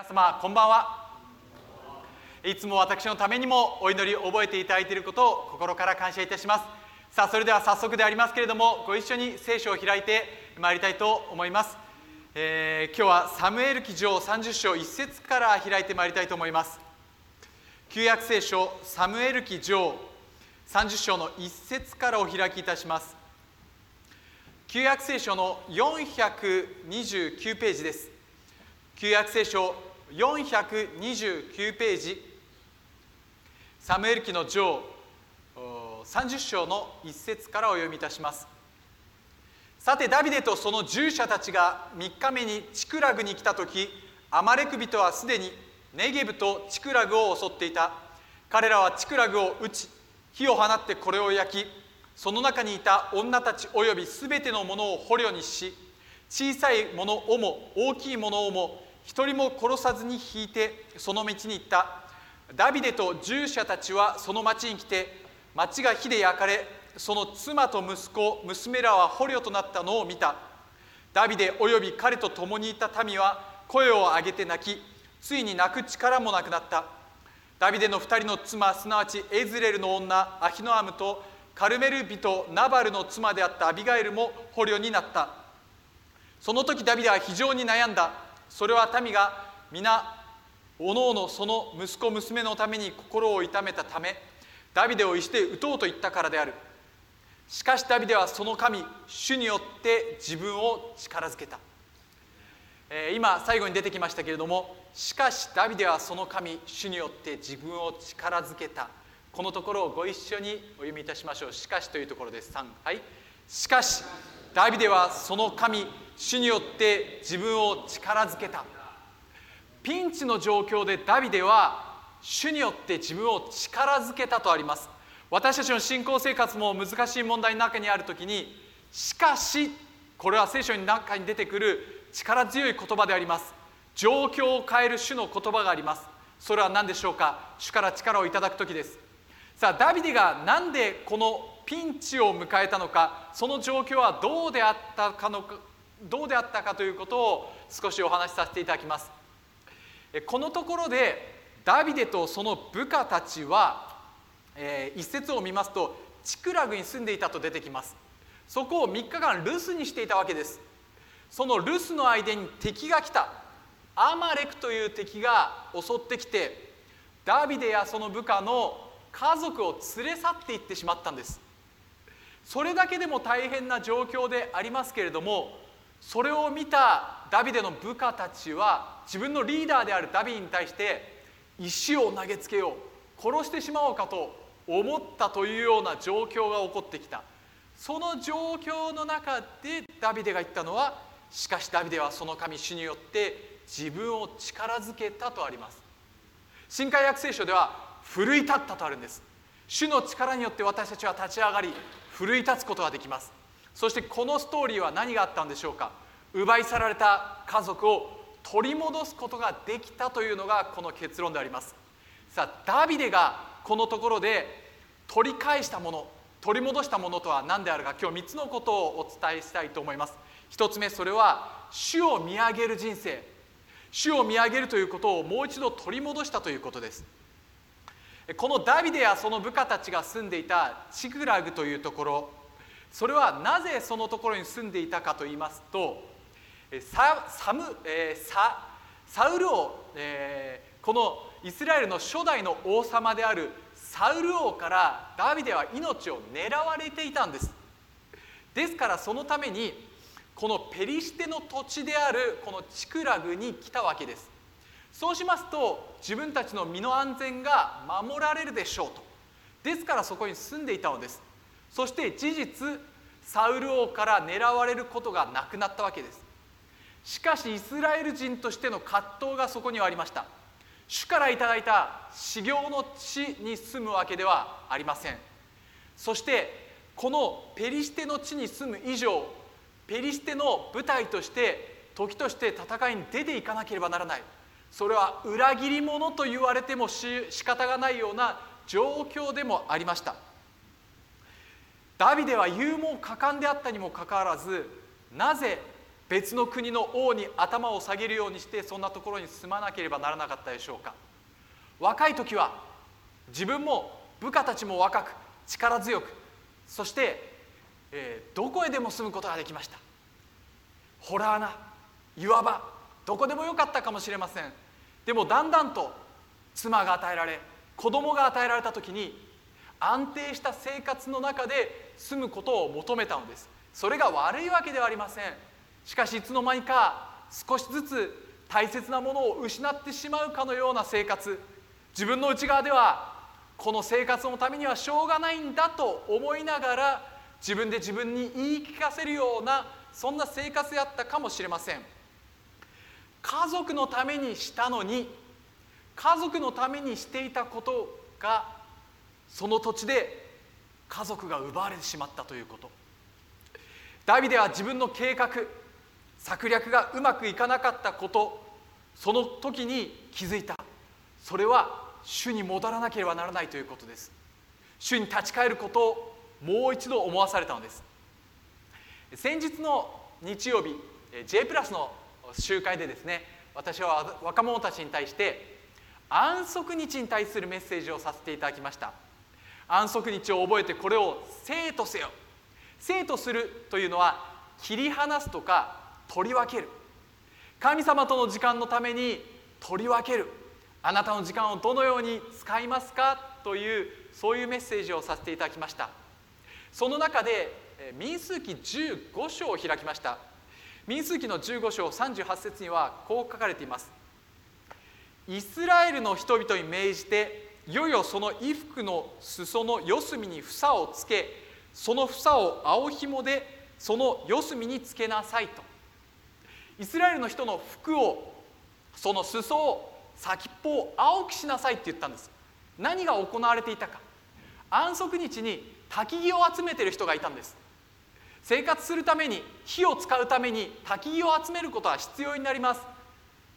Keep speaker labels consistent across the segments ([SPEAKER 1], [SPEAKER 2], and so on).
[SPEAKER 1] 皆様こんばんは。いつも私のためにもお祈り覚えていただいていることを心から感謝いたします。さあそれでは早速でありますけれどもご一緒に聖書を開いてまいりたいと思います、えー、今日はサムエル記上30章1節から開いてまいりたいと思います。旧約聖書サムエル記上30章の1節からお開きいたします。旧約聖書の429ページです。旧約聖書429ページ。サムエル記の上30章の1節からお読みいたします。さてダビデとその従者たちが3日目にチクラグに来た時アマレク人はすでにネゲブとチクラグを襲っていた。彼らはチクラグを撃ち火を放ってこれを焼きその中にいた女たちおよびすべてのものを捕虜にし小さいものをも大きいものをも一人も殺さずに引いてその道に行った。ダビデと従者たちはその町に来て町が火で焼かれその妻と息子娘らは捕虜となったのを見た。ダビデおよび彼と共にいた民は声を上げて泣きついに泣く力もなくなった。ダビデの二人の妻すなわちエズレルの女アヒノアムとカルメル人ナバルの妻であったアビガエルも捕虜になった。その時ダビデは非常に悩んだ。それは民が皆おのおのその息子娘のために心を痛めたためダビデをして撃とうと言ったからである。しかしダビデはその神主によって自分を力づけた、えー、今最後に出てきましたけれどもしかしダビデはその神主によって自分を力づけた。このところをご一緒にお読みいたしましょう。しかしというところです。3はい。しかしダビデはその神主によって自分を力づけた。ピンチの状況でダビデは主によって自分を力づけたとあります。私たちの信仰生活も難しい問題の中にある時にしかしこれは聖書の中に出てくる力強い言葉であります。状況を変える主の言葉があります。それは何でしょうか？主から力をいただく時です。さあダビデが何でこのピンチを迎えたのかその状況はどうであったかのかどうであったかということを少しお話しさせていただきます。このところでダビデとその部下たちは、えー、一節を見ますとチクラグに住んでいたと出てきます。そこを3日間留守にしていたわけです。その留守の間に敵が来た。アマレクという敵が襲ってきてダビデやその部下の家族を連れ去っていってしまったんです。それだけでも大変な状況でありますけれどもそれを見たダビデの部下たちは自分のリーダーであるダビデに対して石を投げつけよう殺してしまおうかと思ったというような状況が起こってきた。その状況の中でダビデが言ったのはしかしダビデはその神主によって自分を力づけたとあります。新海約聖書では奮い立ったとあるんです。主の力によって私たちは立ち上がり奮い立つことができます。そしてこのストーリーは何があったんでしょうか。奪い去られた家族を取り戻すことができたというのがこの結論であります。さあダビデがこのところで取り返したもの取り戻したものとは何であるか今日3つのことをお伝えしたいと思います。1つ目それは主を見上げる人生。主を見上げるということをもう一度取り戻したということです。このダビデやその部下たちが住んでいたチクラグというところそれはなぜそのところに住んでいたかと言いますとササム、えー、ササウル王、えー、このイスラエルの初代の王様であるサウル王からダビデは命を狙われていたんです。ですからそのためにこのペリシテの土地であるこのチクラグに来たわけです。そうしますと自分たちの身の安全が守られるでしょうと。ですからそこに住んでいたのです。そして事実サウル王から狙われることがなくなったわけです。しかしイスラエル人としての葛藤がそこにはありました。主からいただいた修行の地に住むわけではありません。そしてこのペリシテの地に住む以上ペリシテの舞台として時として戦いに出ていかなければならない。それは裏切り者と言われてもし仕方がないような状況でもありました。ダビデは勇猛果敢であったにもかかわらずなぜ別の国の王に頭を下げるようにしてそんなところに住まなければならなかったでしょうか。若い時は自分も部下たちも若く力強くそして、えー、どこへでも住むことができました。ホラー穴岩場どこでもよかったかもしれません。でもだんだんと妻が与えられ子供が与えられた時に安定した生活の中で住むことを求めたのです。それが悪いわけではありません。しかしいつの間にか少しずつ大切なものを失ってしまうかのような生活。自分の内側ではこの生活のためにはしょうがないんだと思いながら自分で自分に言い聞かせるようなそんな生活であったかもしれません。家族のためにしたのに家族のためにしていたことがその土地で家族が奪われてしまったということ。ダビデは自分の計画策略がうまくいかなかったことその時に気づいた。それは主に戻らなければならないということです。主に立ち返ることをもう一度思わされたのです。先日の日曜日 J プラスの集会でですね私は若者たちに対して安息日に対するメッセージをさせていただきました。安息日を覚えてこれを生とせよ。生とするというのは切り離すとか取り分ける。神様との時間のために取り分ける。あなたの時間をどのように使いますか？というそういうメッセージをさせていただきました。その中で民数記15章を開きました。民数記の15章38節にはこう書かれています。イスラエルの人々に命じていよいよその衣服の裾の四隅に房をつけその房を青紐でその四隅につけなさいと。イスラエルの人の服をその裾を先っぽを青くしなさいって言ったんです。何が行われていたか。安息日に焚き木を集めてる人がいたんです。生活するために火を使うために焚き木を集めることは必要になります。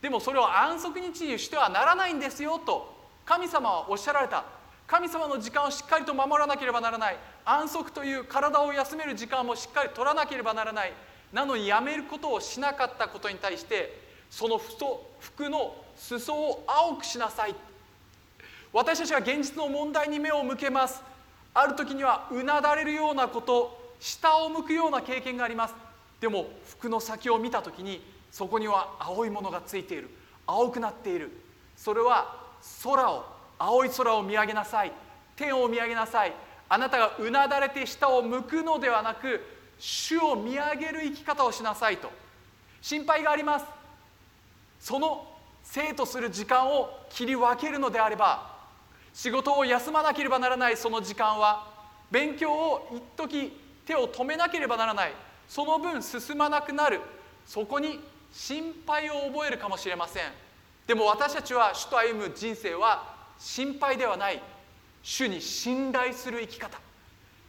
[SPEAKER 1] でもそれを安息日にしてはならないんですよと神様はおっしゃられた。神様の時間をしっかりと守らなければならない。安息という体を休める時間もしっかり取らなければならない。なのにやめることをしなかったことに対してその服の裾を青くしなさい。私たちは現実の問題に目を向けます。ある時にはうなだれるようなこと。下を向くような経験があります。でも服の先を見た時にそこには青いものがついている。青くなっている。それは空を青い空を見上げなさい。天を見上げなさい。あなたがうなだれて下を向くのではなく主を見上げる生き方をしなさいと。心配があります。その生とする時間を切り分けるのであれば仕事を休まなければならないその時間は勉強を一時手を止めなければならない。その分進まなくなる。そこに心配を覚えるかもしれません。でも私たちは主と歩む人生は心配ではない。主に信頼する生き方。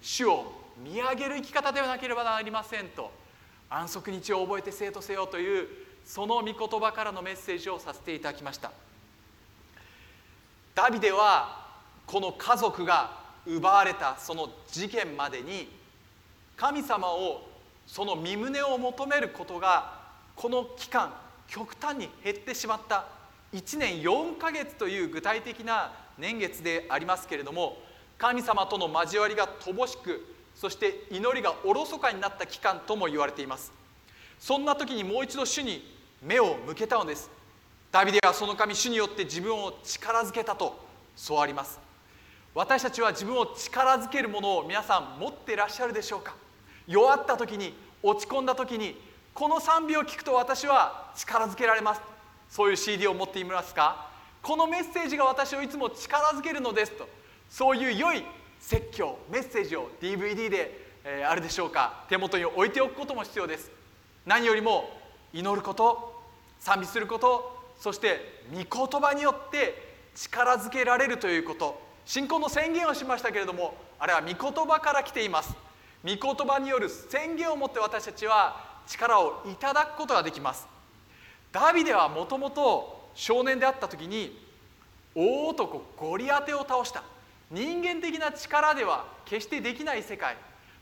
[SPEAKER 1] 主を見上げる生き方ではなければなりませんと。安息日を覚えて生徒せよというその御言葉からのメッセージをさせていただきました。ダビデはこの家族が奪われたその事件までに神様をその身旨を求めることがこの期間極端に減ってしまった1年4ヶ月という具体的な年月でありますけれども神様との交わりが乏しくそして祈りがおろそかになった期間とも言われています。そんな時にもう一度主に目を向けたのです。ダビデはその神主によって自分を力づけたとそうあります。私たちは自分を力づけるものを皆さん持ってらっしゃるでしょうか？弱った時に落ち込んだ時にこの賛美を聞くと私は力づけられます。そういう CD を持っていますか？このメッセージが私をいつも力づけるのですと。そういう良い説教メッセージを DVD で、えー、あるでしょうか？手元に置いておくことも必要です。何よりも祈ること賛美することそして御言葉によって力づけられるということ。信仰の宣言をしましたけれどもあれは御言葉から来ています。御言葉による宣言をもって私たちは力をいただくことができます。ダビデはもともと少年であった時に大男ゴリアテを倒した。人間的な力では決してできない世界。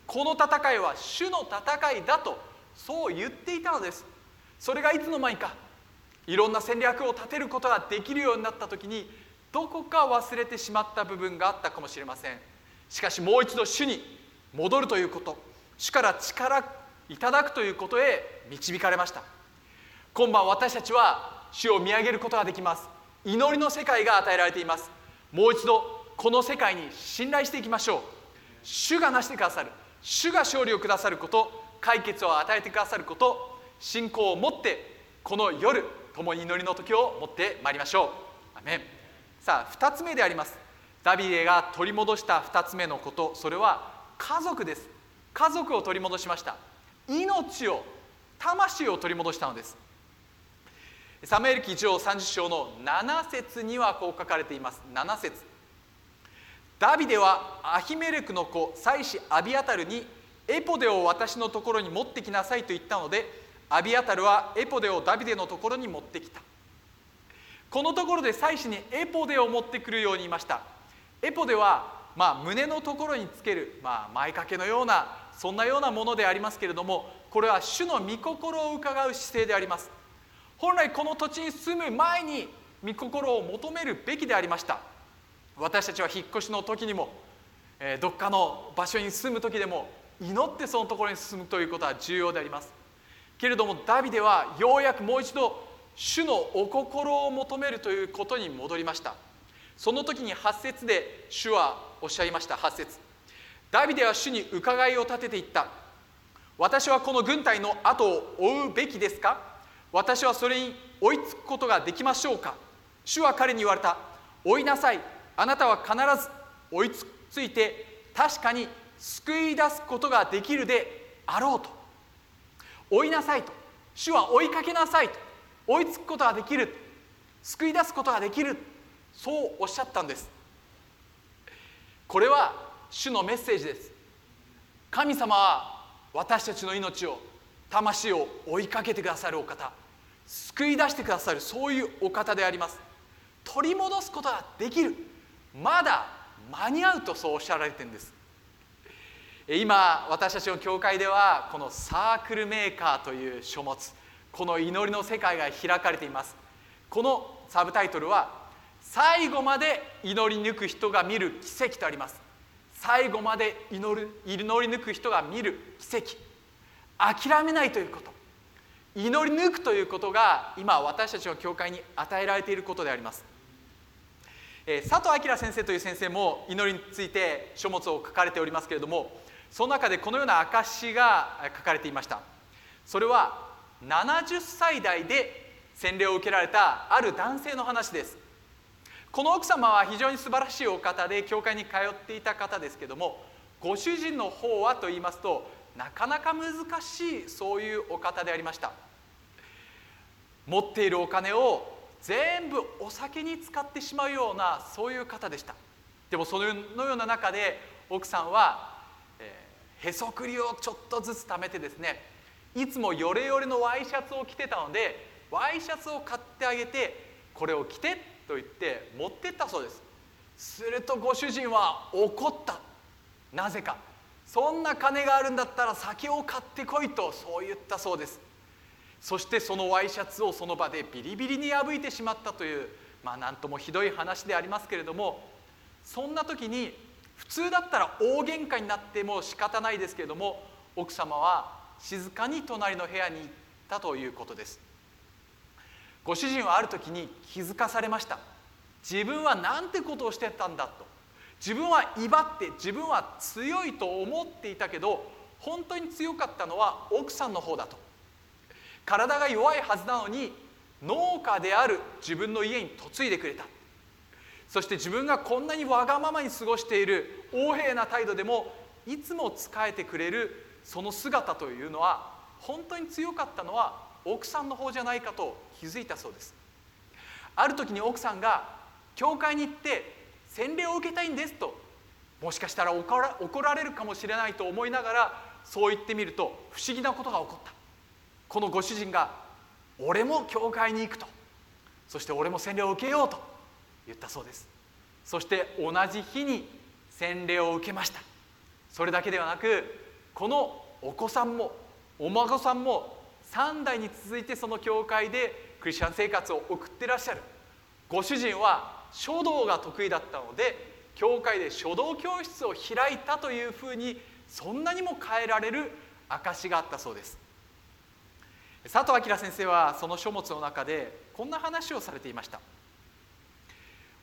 [SPEAKER 1] この戦いは主の戦いだとそう言っていたのです。それがいつの間にかいろんな戦略を立てることができるようになった時にどこか忘れてしまった部分があったかもしれません。しかしもう一度主に戻るということ。主から力いただくということへ導かれました。今晩私たちは主を見上げることができます。祈りの世界が与えられています。もう一度この世界に信頼していきましょう。主がなしてくださる。主が勝利をくださること。解決を与えてくださること。信仰を持ってこの夜共に祈りの時を持ってまいりましょう。アメン。さあ2つ目であります。ダビデが取り戻した2つ目のこと。それは家族です。家族を取り戻しました。命を魂を取り戻したのです。サムエル記上30章の7節にはこう書かれています。7節。ダビデはアヒメレクの子妻子アビアタルにエポデを私のところに持ってきなさいと言ったのでアビアタルはエポデをダビデのところに持ってきた。このところで妻子にエポデを持ってくるように言いました。エポデは、まあ、胸のところにつける、まあ、前掛けのようなそんなようなものでありますけれどもこれは主の御心を伺う姿勢であります。本来この土地に住む前に御心を求めるべきでありました。私たちは引っ越しの時にも、え、どっかの場所に住む時でも祈ってそのところに進むということは重要であります。けれどもダビデはようやくもう一度主のお心を求めるということに戻りました。その時に8節で主はおっしゃいました8節。ダビデは主に伺いを立てていった。私はこの軍隊の後を追うべきですか？私はそれに追いつくことができましょうか？主は彼に言われた。追いなさい。あなたは必ず追いついて確かに救い出すことができるであろうと。追いなさいと。主は追いかけなさいと。追いつくことができる。救い出すことができる。そうおっしゃったんです。これは主のメッセージです。神様は私たちの命を魂を追いかけてくださるお方救い出してくださるそういうお方であります。取り戻すことができる。まだ間に合うとそうおっしゃられてるんです。今私たちの教会ではこのサークルメーカーという書物この祈りの世界が開かれています。このサブタイトルは最後まで祈り抜く人が見る奇跡とあります。最後まで祈る祈り抜く人が見る奇跡。諦めないということ。祈り抜くということが今私たちの教会に与えられていることであります、えー、佐藤明先生という先生も祈りについて書物を書かれておりますけれどもその中でこのような証しが書かれていました。それは70歳代で洗礼を受けられたある男性の話です。この奥様は非常に素晴らしいお方で教会に通っていた方ですけどもご主人の方はと言いますとなかなか難しいそういうお方でありました。持っているお金を全部お酒に使ってしまうようなそういう方でした。でもそのような中で奥さんは、えー、へそくりをちょっとずつ貯めてですねいつもヨレヨレのワイシャツを着てたのでワイシャツを買ってあげてこれを着てと言って持ってったそうです。するとご主人は怒った。なぜか。そんな金があるんだったら酒を買ってこいとそう言ったそうです。そしてそのワイシャツをその場でビリビリに破いてしまったというまあ何ともひどい話でありますけれどもそんな時に普通だったら大喧嘩になっても仕方ないですけれども奥様は静かに隣の部屋に行ったということです。ご主人はある時に気づかされました。自分は何てことをしてたんだと。自分は威張って自分は強いと思っていたけど本当に強かったのは奥さんの方だと。体が弱いはずなのに農家である自分の家に嫁いでくれた。そして自分がこんなにわがままに過ごしている横柄な態度でもいつも仕えてくれるその姿というのは本当に強かったのは奥さんの方じゃないかと気づいたそうです。ある時に奥さんが教会に行って洗礼を受けたいんですともしかしたら怒ら怒られるかもしれないと思いながらそう言ってみると不思議なことが起こった。このご主人が「俺も教会に行く」と。そして俺も洗礼を受けようと言ったそうです。そして同じ日に洗礼を受けました。それだけではなくこのお子さんもお孫さんも3代に続いてその教会でクリスチャン生活を送ってらっしゃる。ご主人は書道が得意だったので教会で書道教室を開いたというふうにそんなにも変えられる証があったそうです。佐藤明先生はその書物の中でこんな話をされていました。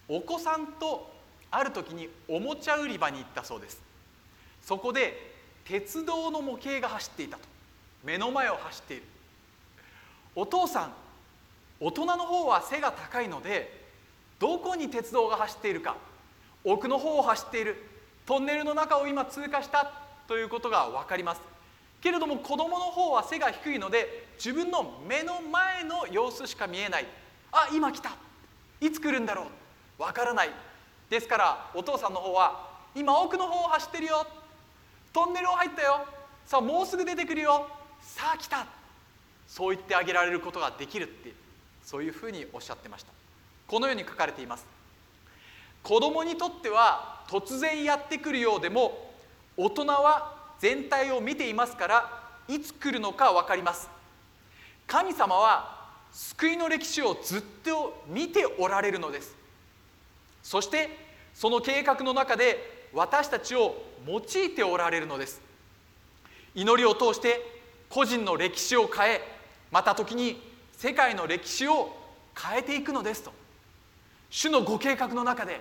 [SPEAKER 1] お子さんとある時におもちゃ売り場に行ったそうです。そこで鉄道の模型が走っていたと。目の前を走っている。お父さん大人の方は背が高いのでどこに鉄道が走っているか奥の方を走っているトンネルの中を今通過したということが分かります。けれども子供の方は背が低いので自分の目の前の様子しか見えない。あ今来た。いつ来るんだろう。わからない。ですからお父さんの方は今奥の方を走ってるよ。トンネルを入ったよ。さあもうすぐ出てくるよ。さあ来た。そう言ってあげられることができるってそういうふうにおっしゃってました。このように書かれています。子供にとっては突然やってくるようでも大人は全体を見ていますからいつ来るのか分かります。神様は救いの歴史をずっと見ておられるのです。そしてその計画の中で私たちを用いておられるのです。祈りを通して個人の歴史を変えまた時に世界の歴史を変えていくのですと。主のご計画の中で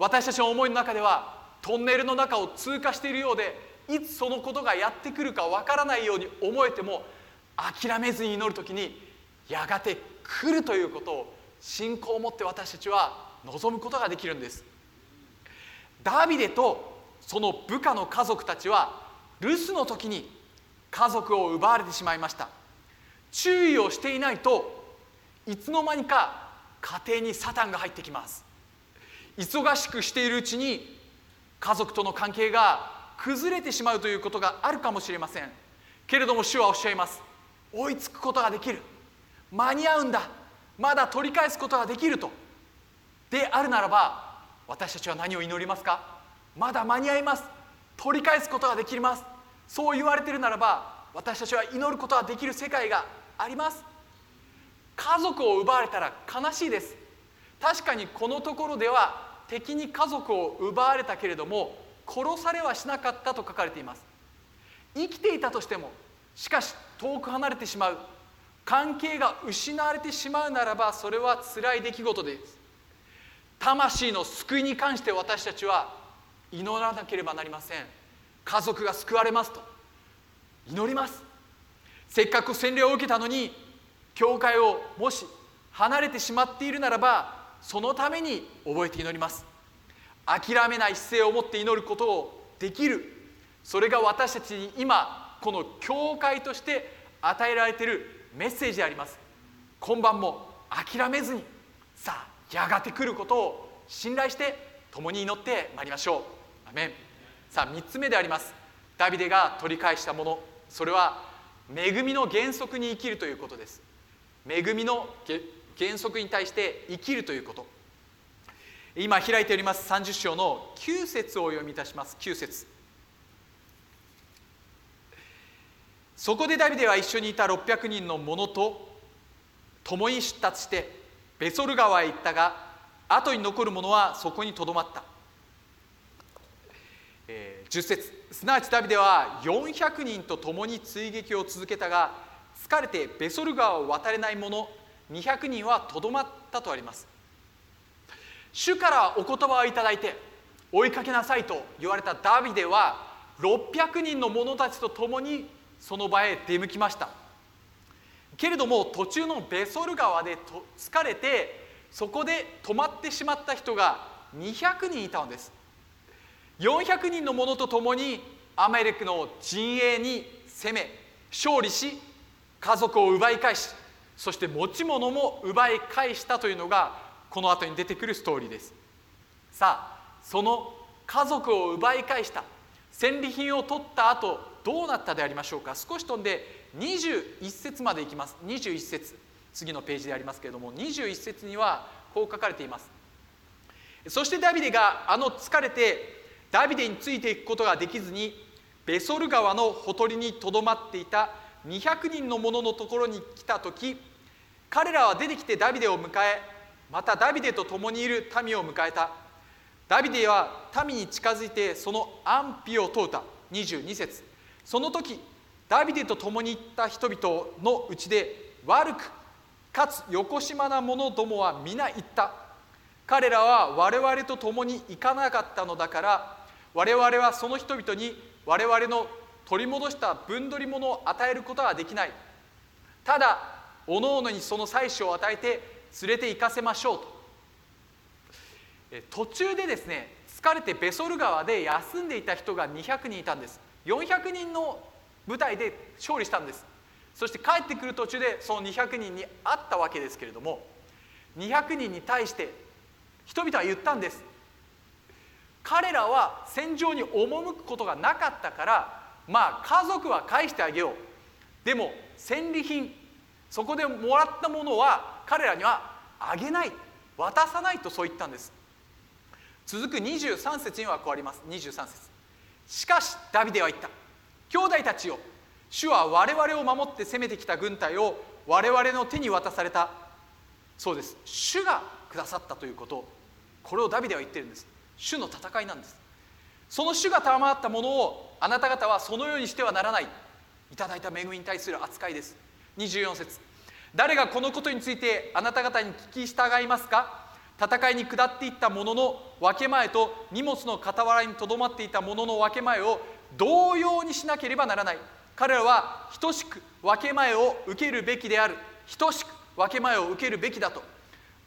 [SPEAKER 1] 私たちの思いの中ではトンネルの中を通過しているようでいつそのことがやってくるかわからないように思えても諦めずに祈る時にやがて来るということを信仰を持って私たちは望むことができるんです。ダビデとその部下の家族たちは留守の時に家族を奪われてしまいました。注意をしていないといつの間にか家庭にサタンが入ってきます。忙しくしているうちに家族との関係が崩れてしまうということがあるかもしれません。けれども主はおっしゃいます。追いつくことができる。間に合うんだ。まだ取り返すことができると。であるならば私たちは何を祈りますか？まだ間に合います。取り返すことができます。そう言われているならば私たちは祈ることができる世界があります。家族を奪われたら悲しいです。確かにこのところでは敵に家族を奪われたけれども殺されはしなかったと書かれています。生きていたとしてもしかし遠く離れてしまう。関係が失われてしまうならばそれは辛い出来事です。魂の救いに関して私たちは祈らなければなりません。家族が救われますと祈ります。せっかく洗礼を受けたのに教会をもし離れてしまっているならばそのために覚えて祈ります。諦めない姿勢を持って祈ることをできる。それが私たちに今この教会として与えられているメッセージであります。今晩も諦めずにさあやがて来ることを信頼して共に祈ってまいりましょう。アメン。さあ3つ目であります。ダビデが取り返したもの。それは恵みの原則に生きるということです。恵みの原則に対して生きるということ。今開いております30章の9節をお読みいたします。9節。そこでダビデは一緒にいた600人の者と共に出立してベソル川へ行ったが後に残る者はそこにとどまった、10節すなわちダビデは400人と共に追撃を続けたが疲れてベソル川を渡れない者200人はとどまったとあります。主からお言葉をいただいて追いかけなさいと言われたダビデは600人の者たちと共にその場へ出向きました。けれども途中のベソル川で疲れてそこで止まってしまった人が200人いたのです。400人の者と共にアメレクの陣営に攻め勝利し家族を奪い返しそして持ち物も奪い返したというのがこの後に出てくるストーリーです。さあその家族を奪い返した戦利品を取った後どうなったでありましょうか。少し飛んで21節までいきます。21節次のページでありますけれども21節にはこう書かれています。そしてダビデがあの疲れてダビデについていくことができずにベソル川のほとりにとどまっていた200人の者のところに来た時彼らは出てきてダビデを迎えまたダビデと共にいる民を迎えた。ダビデは民に近づいてその安否を問うた。22節。その時ダビデと共に行った人々のうちで悪くかつ横島な者どもは皆言った。彼らは我々と共に行かなかったのだから我々はその人々に我々の取り戻した分取り物を与えることはできない。ただおのおのにその妻子を与えて連れて行かせましょうと。途中でですね疲れてベソル川で休んでいた人が200人いたんです。400人の部隊で勝利したんです。そして帰ってくる途中でその200人に会ったわけですけれども200人に対して人々は言ったんです。彼らは戦場に赴くことがなかったからまあ家族は返してあげよう。でも戦利品そこでもらったものは彼らにはあげない。渡さないとそう言ったんです。続く23節にはこうあります。23節。しかしダビデは言った。兄弟たちよ主は我々を守って攻めてきた軍隊を我々の手に渡された。そうです。主がくださったということ。これをダビデは言ってるんです。主の戦いなんです。その主が賜ったものをあなた方はそのようにしてはならない。いただいた恵みに対する扱いです。24節。誰がこのことについてあなた方に聞き従いますか？戦いに下っていったものの分け前と荷物の傍らにとどまっていたものの分け前を同様にしなければならない。彼らは等しく分け前を受けるべきである。等しく分け前を受けるべきだと。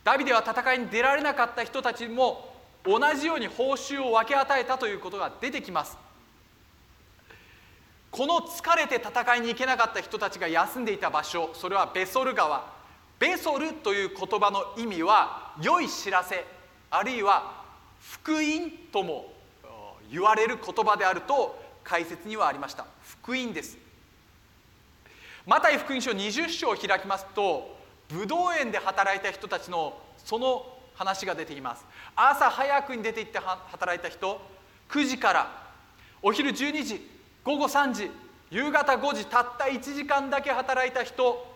[SPEAKER 1] ダビデは戦いに出られなかった人たちも同じように報酬を分け与えたということが出てきます。この疲れて戦いに行けなかった人たちが休んでいた場所それはベソル川。ベソルという言葉の意味は良い知らせあるいは福音とも言われる言葉であると解説にはありました。福音です。マタイ福音書20章を開きますと武道園で働いた人たちのその話が出てきます。朝早くに出て行って働いた人9時からお昼12時午後3時夕方5時たった1時間だけ働いた人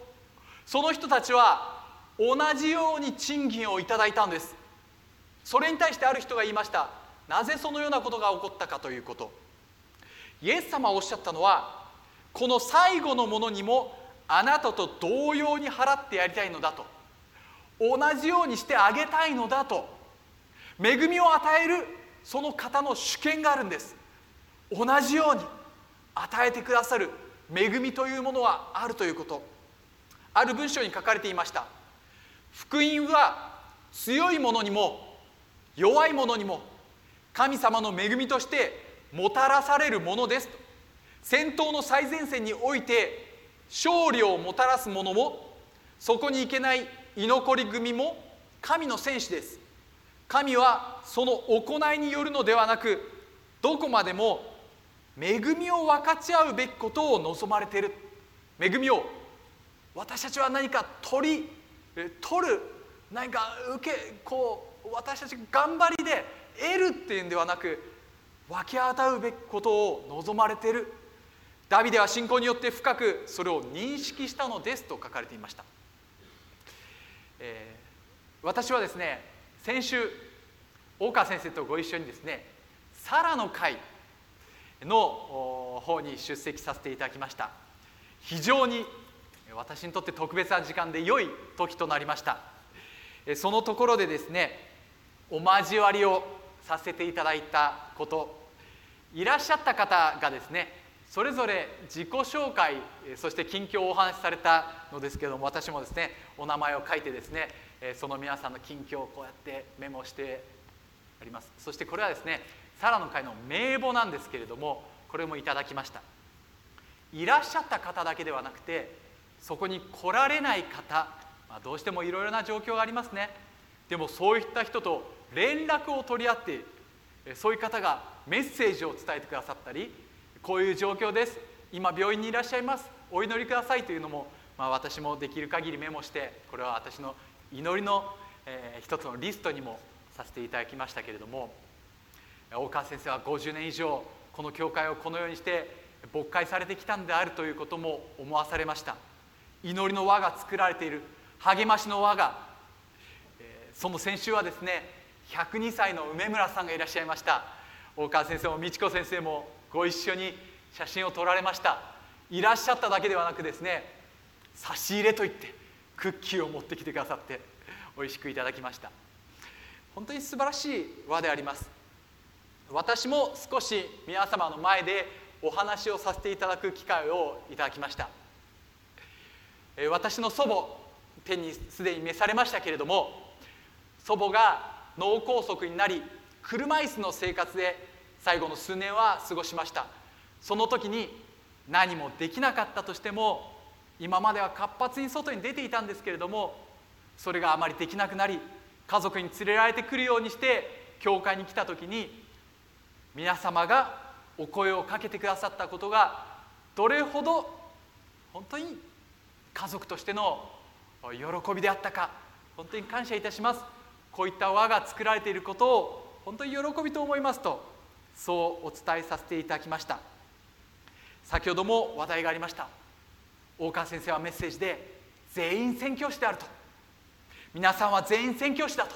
[SPEAKER 1] その人たちは同じように賃金をいただいたんです。それに対してある人が言いました。なぜそのようなことが起こったかということ。イエス様はおっしゃったのはこの最後のものにもあなたと同様に払ってやりたいのだと。同じようにしてあげたいのだと。恵みを与えるその方の主権があるんです。同じように与えてくださる恵みというものはあるということ。ある文章に書かれていました。福音は強い者にも弱い者にも神様の恵みとしてもたらされるものですと。戦闘の最前線において勝利をもたらす者もそこに行けない居残り組も神の戦士です。神はその行いによるのではなくどこまでも恵みを分かち合うべきことを望まれている。恵みを私たちは何か取り取る何か受けこう私たち頑張りで得るっていうんではなく分け与うべきことを望まれている。ダビデは信仰によって深くそれを認識したのですと書かれていました、えー、私はですね先週大川先生とご一緒にですねサラの会の方に出席させていただきました。非常に私にとって特別な時間で良い時となりました。そのところでですねお交わりをさせていただいたこといらっしゃった方がですねそれぞれ自己紹介そして近況をお話しされたのですけれども私もですねお名前を書いてですねその皆さんの近況をこうやってメモしてあります。そしてこれはですねサラの会の名簿なんですけれどもこれもいただきました。いらっしゃった方だけではなくてそこに来られない方、まあ、どうしてもいろいろな状況がありますね。でもそういった人と連絡を取り合ってそういう方がメッセージを伝えてくださったりこういう状況です。今病院にいらっしゃいます。お祈りくださいというのも、まあ、私もできる限りメモしてこれは私の祈りの、えー、一つのリストにもさせていただきましたけれども大川先生は50年以上この教会をこのようにして勃開されてきたんであるということも思わされました。祈りの輪が作られている。励ましの輪がその先週はですね102歳の梅村さんがいらっしゃいました。大川先生も美智子先生もご一緒に写真を撮られました。いらっしゃっただけではなくですね差し入れといってクッキーを持ってきてくださって美味しくいただきました。本当に素晴らしい輪であります。私も少し皆様の前でお話をさせていただく機会をいただきました。私の祖母天にすでに召されましたけれども祖母が脳梗塞になり車椅子の生活で最後の数年は過ごしました。その時に何もできなかったとしても今までは活発に外に出ていたんですけれどもそれがあまりできなくなり家族に連れられてくるようにして教会に来た時に皆様がお声をかけてくださったことがどれほど本当に家族としての喜びであったか本当に感謝いたします。こういった輪が作られていることを本当に喜びと思いますとそうお伝えさせていただきました。先ほども話題がありました。大川先生はメッセージで全員宣教師であると。皆さんは全員宣教師だと。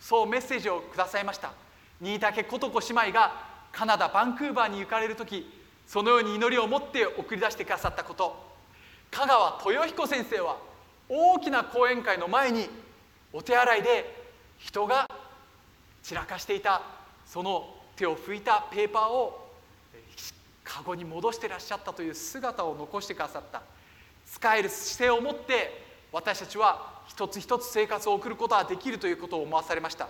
[SPEAKER 1] そうメッセージをくださいました。新竹琴子姉妹がカナダバンクーバーに行かれる時そのように祈りを持って送り出してくださったこと。香川豊彦先生は大きな講演会の前にお手洗いで人が散らかしていた。その手を拭いたペーパーをカゴに戻してらっしゃったという姿を残してくださった。使える姿勢を持って私たちは一つ一つ生活を送ることができるということを思わされました。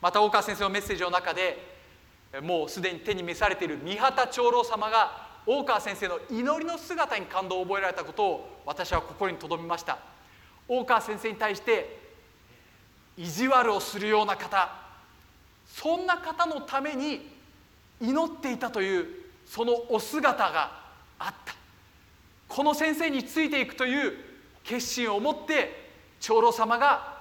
[SPEAKER 1] また大川先生のメッセージの中でもうすでに手に召されている三畑長老様が大川先生の祈りの姿に感動を覚えられたことを私は心に留めました。大川先生に対して意地悪をするような方そんな方のために祈っていたというそのお姿があった。この先生についていくという決心を持って長老様が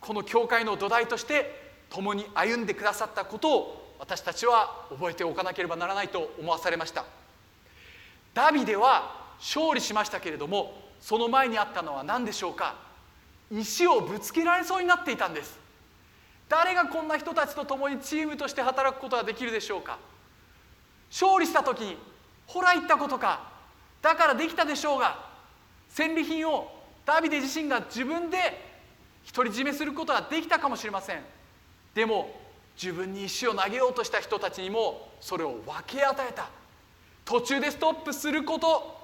[SPEAKER 1] この教会の土台として共に歩んでくださったことを私たちは覚えておかなければならないと思わされました。ダビデは勝利しましたけれどもその前にあったのは何でしょうか。石をぶつけられそうになっていたんです。誰がこんな人たちと共にチームとして働くことができるでしょうか？勝利した時にほら言ったことか？だからできたでしょうが戦利品をダビデ自身が自分で独り占めすることができたかもしれません。でも自分に石を投げようとした人たちにもそれを分け与えた。途中でストップすること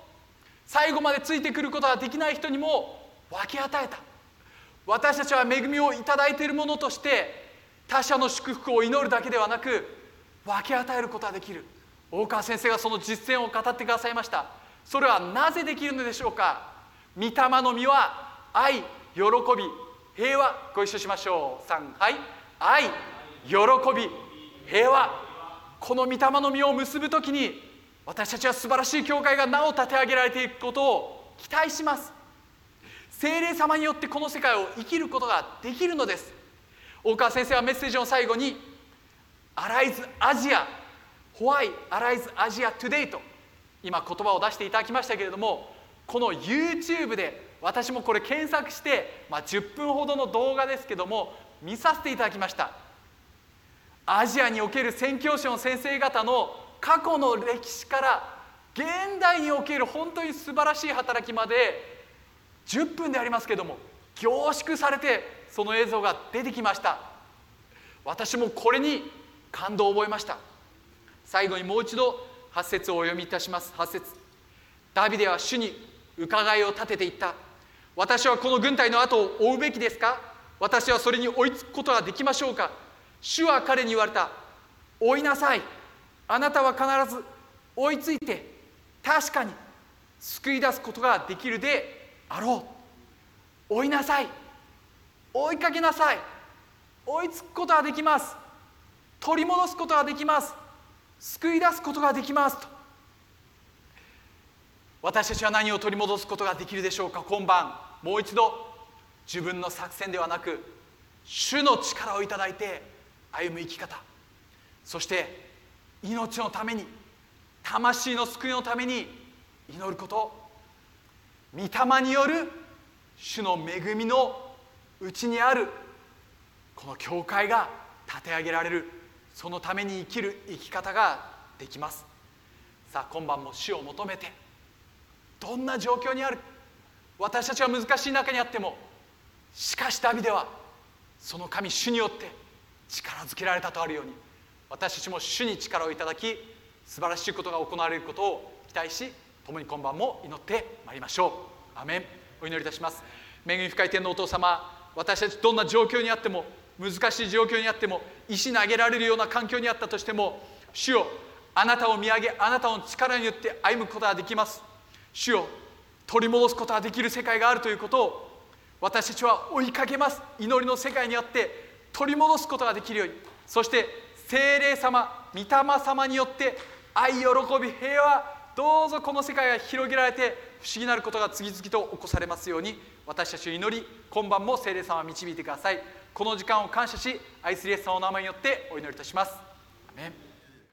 [SPEAKER 1] 最後までついてくることができない人にも分け与えた。私たちは恵みをいただいているものとして他者の祝福を祈るだけではなく分け与えることができる。大川先生がその実践を語ってくださいました。それはなぜできるのでしょうか？御霊の実は愛喜び平和。ご一緒しましょう。3はい。愛喜び平和。この御霊の実を結ぶ時に私たちは素晴らしい教会がなお立て上げられていくことを期待します。精霊様によってこの世界を生きることができるのです。大川先生はメッセージの最後に「アライズアジア」「ホワイアライズアジアトゥデイと今言葉を出していただきましたけれどもこの YouTube で私もこれ検索して、まあ、10分ほどの動画ですけども見させていただきました。アジアにおける宣教師の先生方の過去の歴史から現代における本当に素晴らしい働きまで10分でありますけども凝縮されてその映像が出てきました。私もこれに感動を覚えました。最後にもう一度8節をお読みいたします。8節。ダビデは主に伺いを立てていった。私はこの軍隊の後を追うべきですか？私はそれに追いつくことができましょうか？主は彼に言われた。追いなさい。あなたは必ず追いついて確かに救い出すことができるであろう。追いなさい。追いかけなさい。追いつくことができます。取り戻すことができます。救い出すことができます。と。私たちは何を取り戻すことができるでしょうか？今晩もう一度自分の作戦ではなく主の力をいただいて歩む生き方。そして命のために魂の救いのために祈ること。御霊による主の恵みのうちにあるこの教会が立て上げられるそのために生きる生き方ができます。さあ今晩も主を求めてどんな状況にある？私たちは難しい中にあってもしかしダビデはその神主によって力づけられたとあるように私たちも主に力をいただき素晴らしいことが行われることを期待し共に今晩も祈ってまいりましょう。アメン。お祈りいたします。恵み深い天のお父様私たちどんな状況にあっても難しい状況にあっても石投げられるような環境にあったとしても主よあなたを見上げあなたの力によって歩むことができます。主よ取り戻すことができる世界があるということを私たちは追いかけます。祈りの世界にあって取り戻すことができるように。そして精霊様御霊様によって愛喜び平和どうぞこの世界が広げられて不思議なることが次々と起こされますように私たちを祈り今晩も聖霊様を導いてください。この時間を感謝し愛するイエス様の名前によってお祈りいたします。